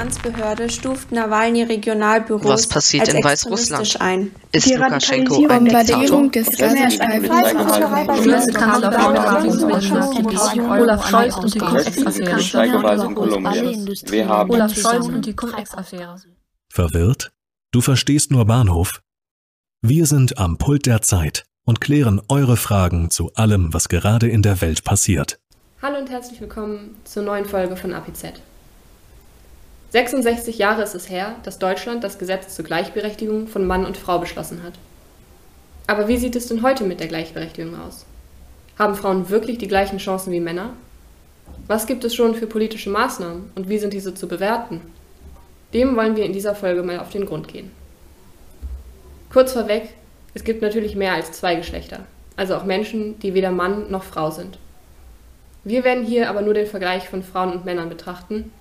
Finanzbehörde stuft Nawalny Regionalbüros Was passiert als in Weißrussland? ein. Ist Die Lukaschenko ein Bombardierung Diktator? des Olaf Scholz und die Cum-Ex-Affäre. Verwirrt? Du verstehst nur Bahnhof? Wir sind am Pult der Zeit und klären eure Fragen zu allem, was gerade in der Welt passiert. Hallo und herzlich willkommen zur neuen Folge von APZ. 66 Jahre ist es her, dass Deutschland das Gesetz zur Gleichberechtigung von Mann und Frau beschlossen hat. Aber wie sieht es denn heute mit der Gleichberechtigung aus? Haben Frauen wirklich die gleichen Chancen wie Männer? Was gibt es schon für politische Maßnahmen und wie sind diese zu bewerten? Dem wollen wir in dieser Folge mal auf den Grund gehen. Kurz vorweg, es gibt natürlich mehr als zwei Geschlechter, also auch Menschen, die weder Mann noch Frau sind. Wir werden hier aber nur den Vergleich von Frauen und Männern betrachten,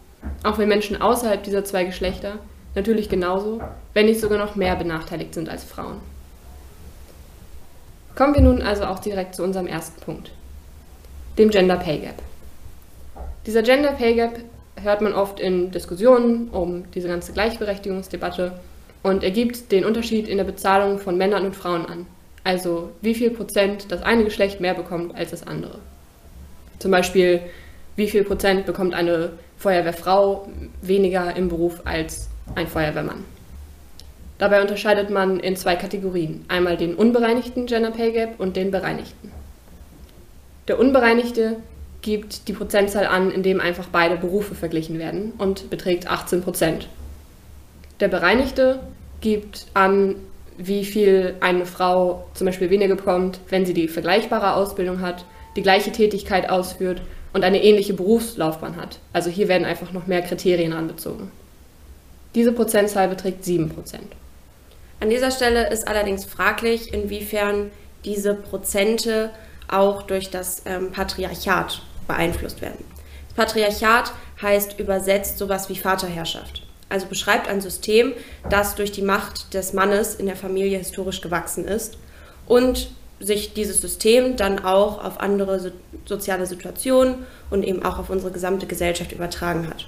auch wenn Menschen außerhalb dieser zwei Geschlechter natürlich genauso, wenn nicht sogar noch mehr benachteiligt sind als Frauen. Kommen wir nun also auch direkt zu unserem ersten Punkt, dem Gender Pay Gap. Dieser Gender Pay Gap hört man oft in Diskussionen um diese ganze Gleichberechtigungsdebatte und ergibt den Unterschied in der Bezahlung von Männern und Frauen an. Also wie viel Prozent das eine Geschlecht mehr bekommt als das andere. Zum Beispiel, wie viel Prozent bekommt eine Feuerwehrfrau weniger im Beruf als ein Feuerwehrmann. Dabei unterscheidet man in zwei Kategorien. Einmal den unbereinigten Gender Pay Gap und den bereinigten. Der unbereinigte gibt die Prozentzahl an, in dem einfach beide Berufe verglichen werden und beträgt 18 Prozent. Der bereinigte gibt an, wie viel eine Frau zum Beispiel weniger bekommt, wenn sie die vergleichbare Ausbildung hat, die gleiche Tätigkeit ausführt und eine ähnliche Berufslaufbahn hat. Also hier werden einfach noch mehr Kriterien anbezogen. Diese Prozentzahl beträgt 7 Prozent. An dieser Stelle ist allerdings fraglich, inwiefern diese Prozente auch durch das ähm, Patriarchat beeinflusst werden. Das Patriarchat heißt übersetzt sowas wie Vaterherrschaft. Also beschreibt ein System, das durch die Macht des Mannes in der Familie historisch gewachsen ist und sich dieses System dann auch auf andere so soziale Situationen und eben auch auf unsere gesamte Gesellschaft übertragen hat.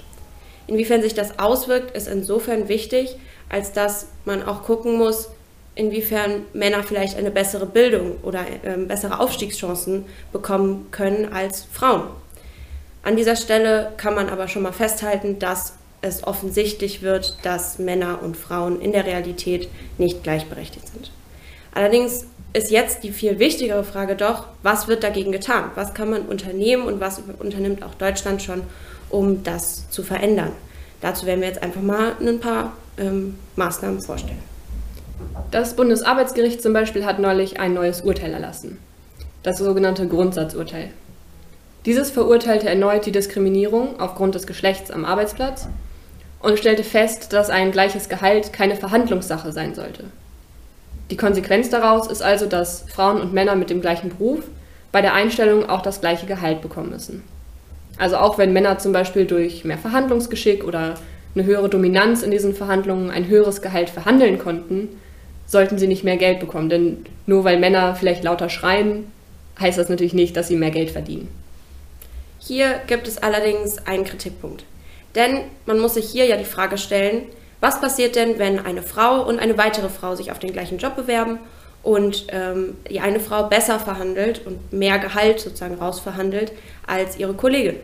Inwiefern sich das auswirkt, ist insofern wichtig, als dass man auch gucken muss, inwiefern Männer vielleicht eine bessere Bildung oder äh, bessere Aufstiegschancen bekommen können als Frauen. An dieser Stelle kann man aber schon mal festhalten, dass es offensichtlich wird, dass Männer und Frauen in der Realität nicht gleichberechtigt sind. Allerdings ist jetzt die viel wichtigere Frage doch, was wird dagegen getan? Was kann man unternehmen und was unternimmt auch Deutschland schon, um das zu verändern? Dazu werden wir jetzt einfach mal ein paar ähm, Maßnahmen vorstellen. Das Bundesarbeitsgericht zum Beispiel hat neulich ein neues Urteil erlassen, das sogenannte Grundsatzurteil. Dieses verurteilte erneut die Diskriminierung aufgrund des Geschlechts am Arbeitsplatz und stellte fest, dass ein gleiches Gehalt keine Verhandlungssache sein sollte. Die Konsequenz daraus ist also, dass Frauen und Männer mit dem gleichen Beruf bei der Einstellung auch das gleiche Gehalt bekommen müssen. Also auch wenn Männer zum Beispiel durch mehr Verhandlungsgeschick oder eine höhere Dominanz in diesen Verhandlungen ein höheres Gehalt verhandeln konnten, sollten sie nicht mehr Geld bekommen. Denn nur weil Männer vielleicht lauter schreien, heißt das natürlich nicht, dass sie mehr Geld verdienen. Hier gibt es allerdings einen Kritikpunkt. Denn man muss sich hier ja die Frage stellen, was passiert denn, wenn eine Frau und eine weitere Frau sich auf den gleichen Job bewerben und ähm, die eine Frau besser verhandelt und mehr Gehalt sozusagen rausverhandelt als ihre Kollegin?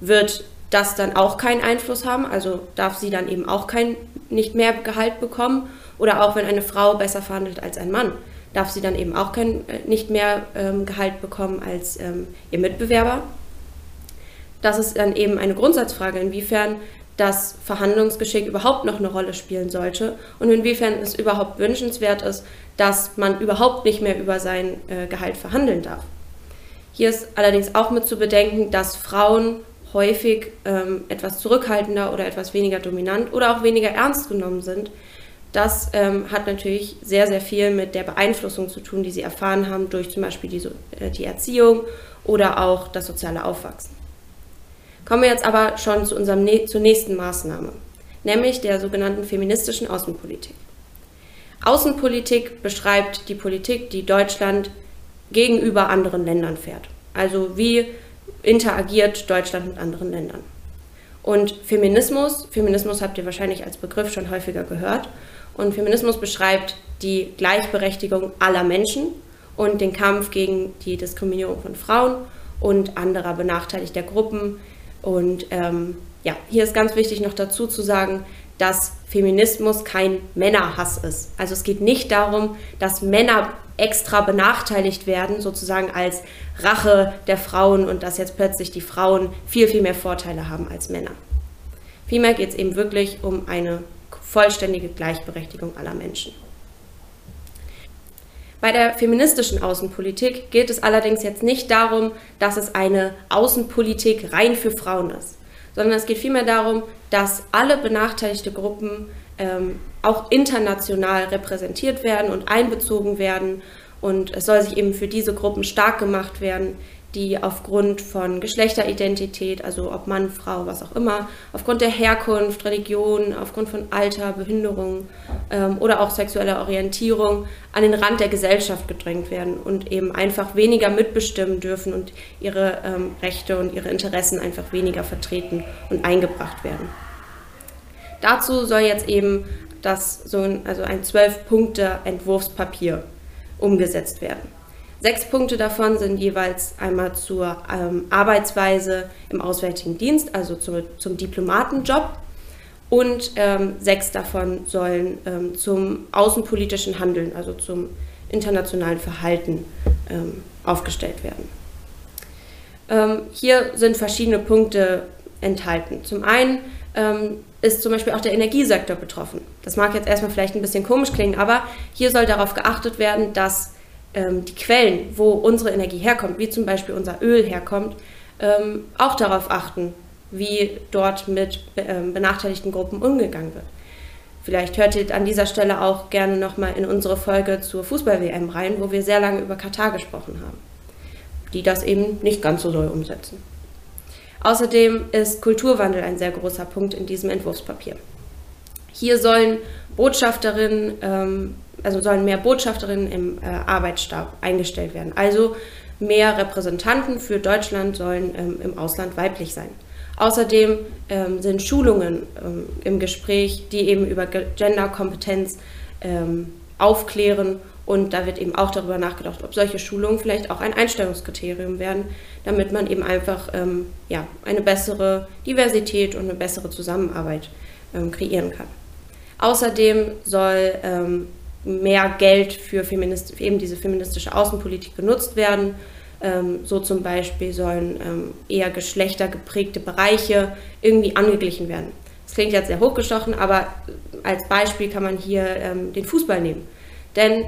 Wird das dann auch keinen Einfluss haben? Also darf sie dann eben auch kein, nicht mehr Gehalt bekommen? Oder auch wenn eine Frau besser verhandelt als ein Mann, darf sie dann eben auch kein, äh, nicht mehr ähm, Gehalt bekommen als ähm, ihr Mitbewerber? Das ist dann eben eine Grundsatzfrage, inwiefern das Verhandlungsgeschick überhaupt noch eine Rolle spielen sollte und inwiefern es überhaupt wünschenswert ist, dass man überhaupt nicht mehr über sein äh, Gehalt verhandeln darf. Hier ist allerdings auch mit zu bedenken, dass Frauen häufig ähm, etwas zurückhaltender oder etwas weniger dominant oder auch weniger ernst genommen sind. Das ähm, hat natürlich sehr, sehr viel mit der Beeinflussung zu tun, die sie erfahren haben durch zum Beispiel die, äh, die Erziehung oder auch das soziale Aufwachsen. Kommen wir jetzt aber schon zu unserem, zur nächsten Maßnahme, nämlich der sogenannten feministischen Außenpolitik. Außenpolitik beschreibt die Politik, die Deutschland gegenüber anderen Ländern fährt. Also wie interagiert Deutschland mit anderen Ländern. Und Feminismus, Feminismus habt ihr wahrscheinlich als Begriff schon häufiger gehört. Und Feminismus beschreibt die Gleichberechtigung aller Menschen und den Kampf gegen die Diskriminierung von Frauen und anderer benachteiligter Gruppen. Und ähm, ja, hier ist ganz wichtig noch dazu zu sagen, dass Feminismus kein Männerhass ist. Also es geht nicht darum, dass Männer extra benachteiligt werden, sozusagen als Rache der Frauen und dass jetzt plötzlich die Frauen viel, viel mehr Vorteile haben als Männer. Vielmehr geht es eben wirklich um eine vollständige Gleichberechtigung aller Menschen. Bei der feministischen Außenpolitik geht es allerdings jetzt nicht darum, dass es eine Außenpolitik rein für Frauen ist sondern es geht vielmehr darum, dass alle benachteiligte Gruppen ähm, auch international repräsentiert werden und einbezogen werden. Und es soll sich eben für diese Gruppen stark gemacht werden, die aufgrund von Geschlechteridentität, also ob Mann, Frau, was auch immer, aufgrund der Herkunft, Religion, aufgrund von Alter, Behinderung ähm, oder auch sexueller Orientierung an den Rand der Gesellschaft gedrängt werden und eben einfach weniger mitbestimmen dürfen und ihre ähm, Rechte und ihre Interessen einfach weniger vertreten und eingebracht werden. Dazu soll jetzt eben das so ein, also ein Zwölf-Punkte-Entwurfspapier umgesetzt werden. Sechs Punkte davon sind jeweils einmal zur ähm, Arbeitsweise im Auswärtigen Dienst, also zum, zum Diplomatenjob. Und ähm, sechs davon sollen ähm, zum außenpolitischen Handeln, also zum internationalen Verhalten ähm, aufgestellt werden. Ähm, hier sind verschiedene Punkte enthalten. Zum einen ähm, ist zum Beispiel auch der Energiesektor betroffen. Das mag jetzt erstmal vielleicht ein bisschen komisch klingen, aber hier soll darauf geachtet werden, dass ähm, die Quellen, wo unsere Energie herkommt, wie zum Beispiel unser Öl herkommt, ähm, auch darauf achten, wie dort mit ähm, benachteiligten Gruppen umgegangen wird. Vielleicht hört ihr an dieser Stelle auch gerne nochmal in unsere Folge zur Fußball-WM rein, wo wir sehr lange über Katar gesprochen haben, die das eben nicht ganz so doll umsetzen. Außerdem ist Kulturwandel ein sehr großer Punkt in diesem Entwurfspapier. Hier sollen Botschafterinnen ähm, also sollen mehr Botschafterinnen im äh, Arbeitsstab eingestellt werden. Also mehr Repräsentanten für Deutschland sollen ähm, im Ausland weiblich sein. Außerdem ähm, sind Schulungen ähm, im Gespräch, die eben über Genderkompetenz ähm, aufklären. Und da wird eben auch darüber nachgedacht, ob solche Schulungen vielleicht auch ein Einstellungskriterium werden, damit man eben einfach ähm, ja, eine bessere Diversität und eine bessere Zusammenarbeit ähm, kreieren kann. Außerdem soll mehr Geld für, Feminist, eben diese feministische Außenpolitik genutzt werden. Ähm, so zum Beispiel sollen ähm, eher geschlechtergeprägte Bereiche irgendwie angeglichen werden. Das klingt jetzt sehr hochgestochen, aber als Beispiel kann man hier ähm, den Fußball nehmen. Denn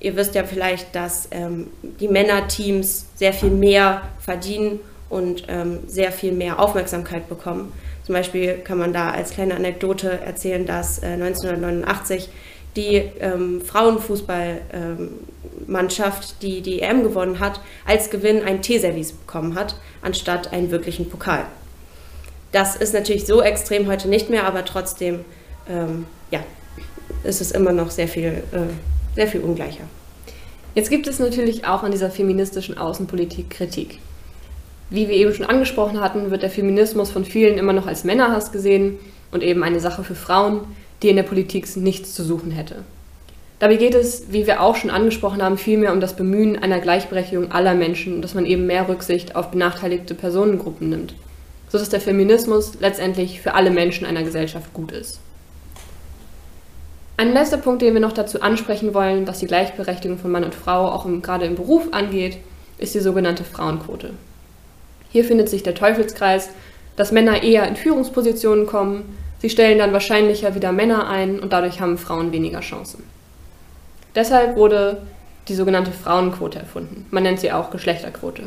ihr wisst ja vielleicht, dass ähm, die Männerteams sehr viel mehr verdienen und ähm, sehr viel mehr Aufmerksamkeit bekommen. Zum Beispiel kann man da als kleine Anekdote erzählen, dass äh, 1989 die ähm, Frauenfußballmannschaft, die die EM gewonnen hat, als Gewinn ein Teeservice bekommen hat, anstatt einen wirklichen Pokal. Das ist natürlich so extrem heute nicht mehr, aber trotzdem, ähm, ja, ist es immer noch sehr viel, äh, sehr viel ungleicher. Jetzt gibt es natürlich auch an dieser feministischen Außenpolitik Kritik. Wie wir eben schon angesprochen hatten, wird der Feminismus von vielen immer noch als Männerhass gesehen und eben eine Sache für Frauen, die in der Politik nichts zu suchen hätte. Dabei geht es, wie wir auch schon angesprochen haben, vielmehr um das Bemühen einer Gleichberechtigung aller Menschen dass man eben mehr Rücksicht auf benachteiligte Personengruppen nimmt, sodass der Feminismus letztendlich für alle Menschen einer Gesellschaft gut ist. Ein letzter Punkt, den wir noch dazu ansprechen wollen, was die Gleichberechtigung von Mann und Frau auch im, gerade im Beruf angeht, ist die sogenannte Frauenquote. Hier findet sich der Teufelskreis, dass Männer eher in Führungspositionen kommen, Sie stellen dann wahrscheinlicher wieder Männer ein und dadurch haben Frauen weniger Chancen. Deshalb wurde die sogenannte Frauenquote erfunden. Man nennt sie auch Geschlechterquote.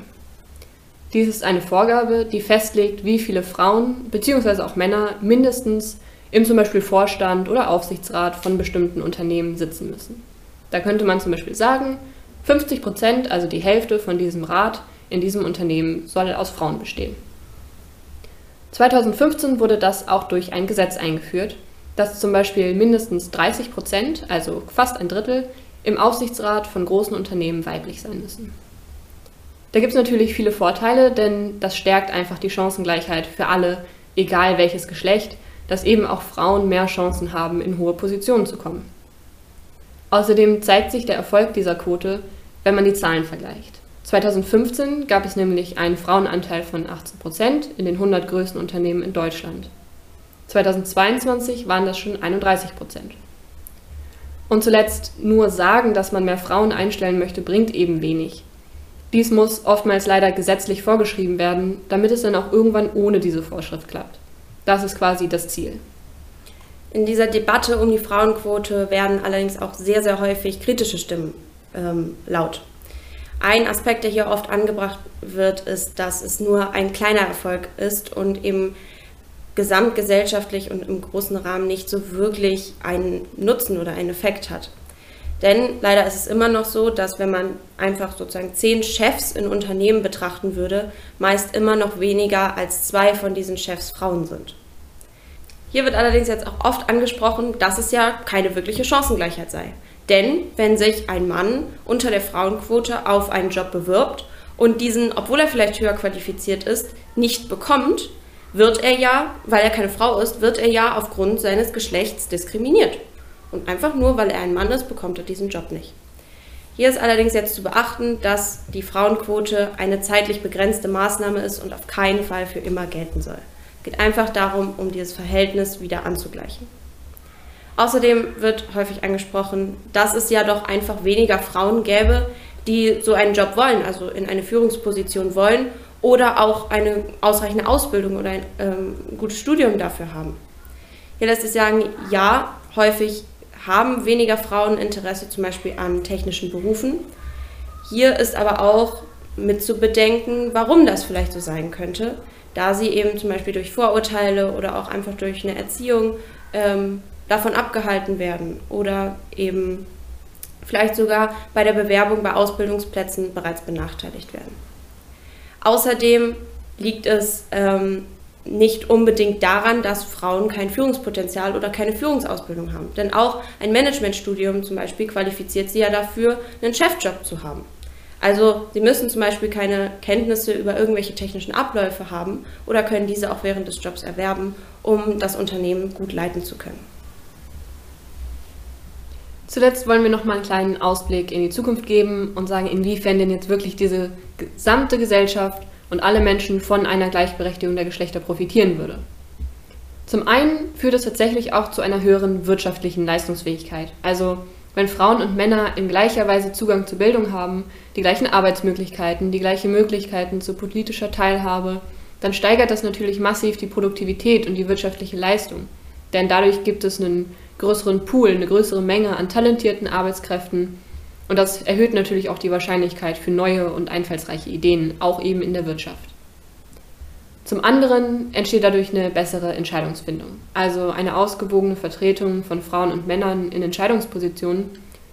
Dies ist eine Vorgabe, die festlegt, wie viele Frauen bzw. auch Männer mindestens im zum Beispiel Vorstand oder Aufsichtsrat von bestimmten Unternehmen sitzen müssen. Da könnte man zum Beispiel sagen, 50 Prozent, also die Hälfte von diesem Rat in diesem Unternehmen, soll aus Frauen bestehen. 2015 wurde das auch durch ein Gesetz eingeführt, dass zum Beispiel mindestens 30 Prozent, also fast ein Drittel, im Aufsichtsrat von großen Unternehmen weiblich sein müssen. Da gibt es natürlich viele Vorteile, denn das stärkt einfach die Chancengleichheit für alle egal welches Geschlecht, dass eben auch Frauen mehr Chancen haben, in hohe Positionen zu kommen. Außerdem zeigt sich der Erfolg dieser Quote, wenn man die Zahlen vergleicht. 2015 gab es nämlich einen Frauenanteil von 18 Prozent in den 100 größten Unternehmen in Deutschland. 2022 waren das schon 31 Prozent. Und zuletzt, nur sagen, dass man mehr Frauen einstellen möchte, bringt eben wenig. Dies muss oftmals leider gesetzlich vorgeschrieben werden, damit es dann auch irgendwann ohne diese Vorschrift klappt. Das ist quasi das Ziel. In dieser Debatte um die Frauenquote werden allerdings auch sehr, sehr häufig kritische Stimmen ähm, laut. Ein Aspekt, der hier oft angebracht wird, ist, dass es nur ein kleiner Erfolg ist und eben gesamtgesellschaftlich und im großen Rahmen nicht so wirklich einen Nutzen oder einen Effekt hat. Denn leider ist es immer noch so, dass wenn man einfach sozusagen zehn Chefs in Unternehmen betrachten würde, meist immer noch weniger als zwei von diesen Chefs Frauen sind. Hier wird allerdings jetzt auch oft angesprochen, dass es ja keine wirkliche Chancengleichheit sei. Denn wenn sich ein Mann unter der Frauenquote auf einen Job bewirbt und diesen, obwohl er vielleicht höher qualifiziert ist, nicht bekommt, wird er ja, weil er keine Frau ist, wird er ja aufgrund seines Geschlechts diskriminiert. Und einfach nur, weil er ein Mann ist, bekommt er diesen Job nicht. Hier ist allerdings jetzt zu beachten, dass die Frauenquote eine zeitlich begrenzte Maßnahme ist und auf keinen Fall für immer gelten soll. Es geht einfach darum, um dieses Verhältnis wieder anzugleichen. Außerdem wird häufig angesprochen, dass es ja doch einfach weniger Frauen gäbe, die so einen Job wollen, also in eine Führungsposition wollen oder auch eine ausreichende Ausbildung oder ein ähm, gutes Studium dafür haben. Hier lässt sich sagen, ja, häufig haben weniger Frauen Interesse zum Beispiel an technischen Berufen. Hier ist aber auch mit zu bedenken, warum das vielleicht so sein könnte, da sie eben zum Beispiel durch Vorurteile oder auch einfach durch eine Erziehung ähm, davon abgehalten werden oder eben vielleicht sogar bei der Bewerbung bei Ausbildungsplätzen bereits benachteiligt werden. Außerdem liegt es ähm, nicht unbedingt daran, dass Frauen kein Führungspotenzial oder keine Führungsausbildung haben. Denn auch ein Managementstudium zum Beispiel qualifiziert sie ja dafür, einen Chefjob zu haben. Also sie müssen zum Beispiel keine Kenntnisse über irgendwelche technischen Abläufe haben oder können diese auch während des Jobs erwerben, um das Unternehmen gut leiten zu können. Zuletzt wollen wir noch mal einen kleinen Ausblick in die Zukunft geben und sagen, inwiefern denn jetzt wirklich diese gesamte Gesellschaft und alle Menschen von einer Gleichberechtigung der Geschlechter profitieren würde. Zum einen führt es tatsächlich auch zu einer höheren wirtschaftlichen Leistungsfähigkeit. Also wenn Frauen und Männer in gleicher Weise Zugang zur Bildung haben, die gleichen Arbeitsmöglichkeiten, die gleichen Möglichkeiten zu politischer Teilhabe, dann steigert das natürlich massiv die Produktivität und die wirtschaftliche Leistung. Denn dadurch gibt es einen größeren Pool, eine größere Menge an talentierten Arbeitskräften. Und das erhöht natürlich auch die Wahrscheinlichkeit für neue und einfallsreiche Ideen, auch eben in der Wirtschaft. Zum anderen entsteht dadurch eine bessere Entscheidungsfindung. Also eine ausgewogene Vertretung von Frauen und Männern in Entscheidungspositionen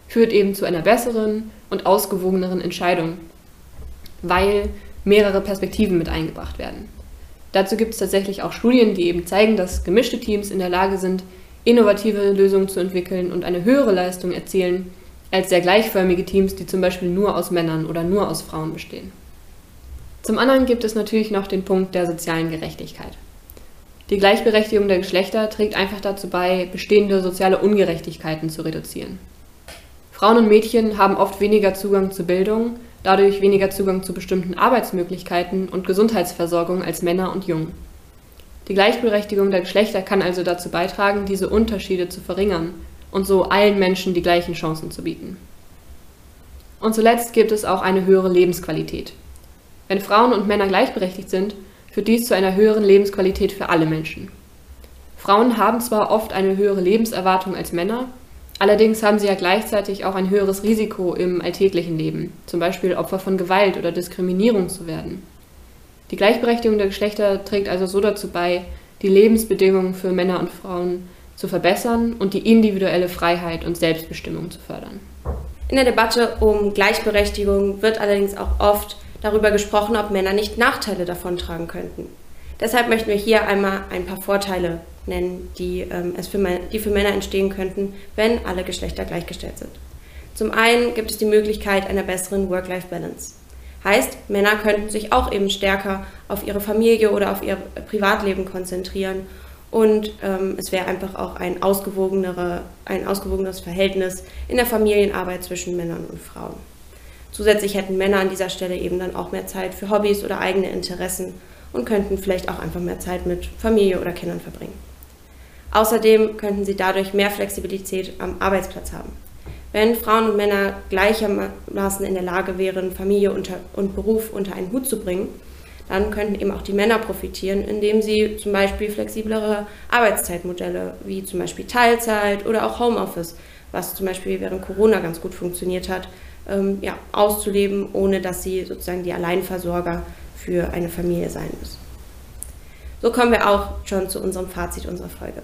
führt eben zu einer besseren und ausgewogeneren Entscheidung, weil mehrere Perspektiven mit eingebracht werden. Dazu gibt es tatsächlich auch Studien, die eben zeigen, dass gemischte Teams in der Lage sind, innovative Lösungen zu entwickeln und eine höhere Leistung erzielen als sehr gleichförmige Teams, die zum Beispiel nur aus Männern oder nur aus Frauen bestehen. Zum anderen gibt es natürlich noch den Punkt der sozialen Gerechtigkeit. Die Gleichberechtigung der Geschlechter trägt einfach dazu bei, bestehende soziale Ungerechtigkeiten zu reduzieren. Frauen und Mädchen haben oft weniger Zugang zu Bildung, dadurch weniger Zugang zu bestimmten Arbeitsmöglichkeiten und Gesundheitsversorgung als Männer und Jungen. Die Gleichberechtigung der Geschlechter kann also dazu beitragen, diese Unterschiede zu verringern und so allen Menschen die gleichen Chancen zu bieten. Und zuletzt gibt es auch eine höhere Lebensqualität. Wenn Frauen und Männer gleichberechtigt sind, führt dies zu einer höheren Lebensqualität für alle Menschen. Frauen haben zwar oft eine höhere Lebenserwartung als Männer, allerdings haben sie ja gleichzeitig auch ein höheres Risiko im alltäglichen Leben, zum Beispiel Opfer von Gewalt oder Diskriminierung zu werden. Die Gleichberechtigung der Geschlechter trägt also so dazu bei, die Lebensbedingungen für Männer und Frauen zu verbessern und die individuelle Freiheit und Selbstbestimmung zu fördern. In der Debatte um Gleichberechtigung wird allerdings auch oft darüber gesprochen, ob Männer nicht Nachteile davontragen könnten. Deshalb möchten wir hier einmal ein paar Vorteile nennen, die, ähm, es für, die für Männer entstehen könnten, wenn alle Geschlechter gleichgestellt sind. Zum einen gibt es die Möglichkeit einer besseren Work-Life-Balance. Heißt, Männer könnten sich auch eben stärker auf ihre Familie oder auf ihr Privatleben konzentrieren und ähm, es wäre einfach auch ein, ausgewogenere, ein ausgewogeneres Verhältnis in der Familienarbeit zwischen Männern und Frauen. Zusätzlich hätten Männer an dieser Stelle eben dann auch mehr Zeit für Hobbys oder eigene Interessen und könnten vielleicht auch einfach mehr Zeit mit Familie oder Kindern verbringen. Außerdem könnten sie dadurch mehr Flexibilität am Arbeitsplatz haben. Wenn Frauen und Männer gleichermaßen in der Lage wären, Familie und Beruf unter einen Hut zu bringen, dann könnten eben auch die Männer profitieren, indem sie zum Beispiel flexiblere Arbeitszeitmodelle wie zum Beispiel Teilzeit oder auch Homeoffice, was zum Beispiel während Corona ganz gut funktioniert hat, ähm, ja, auszuleben, ohne dass sie sozusagen die Alleinversorger für eine Familie sein müssen. So kommen wir auch schon zu unserem Fazit unserer Folge.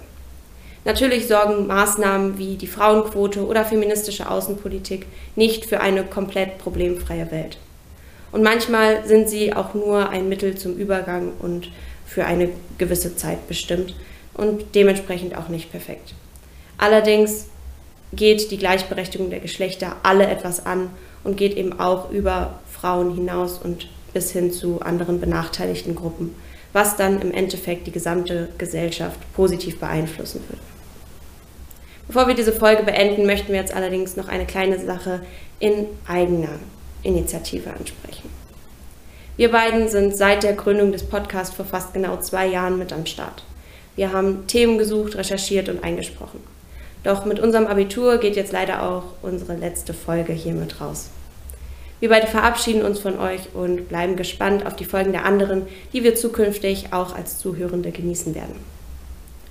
Natürlich sorgen Maßnahmen wie die Frauenquote oder feministische Außenpolitik nicht für eine komplett problemfreie Welt. Und manchmal sind sie auch nur ein Mittel zum Übergang und für eine gewisse Zeit bestimmt und dementsprechend auch nicht perfekt. Allerdings geht die Gleichberechtigung der Geschlechter alle etwas an und geht eben auch über Frauen hinaus und bis hin zu anderen benachteiligten Gruppen, was dann im Endeffekt die gesamte Gesellschaft positiv beeinflussen wird. Bevor wir diese Folge beenden, möchten wir jetzt allerdings noch eine kleine Sache in eigener Initiative ansprechen. Wir beiden sind seit der Gründung des Podcasts vor fast genau zwei Jahren mit am Start. Wir haben Themen gesucht, recherchiert und eingesprochen. Doch mit unserem Abitur geht jetzt leider auch unsere letzte Folge hiermit raus. Wir beide verabschieden uns von euch und bleiben gespannt auf die Folgen der anderen, die wir zukünftig auch als Zuhörende genießen werden.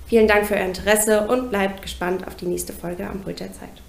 Vielen Dank für euer Interesse und bleibt gespannt auf die nächste Folge am Pult der Zeit.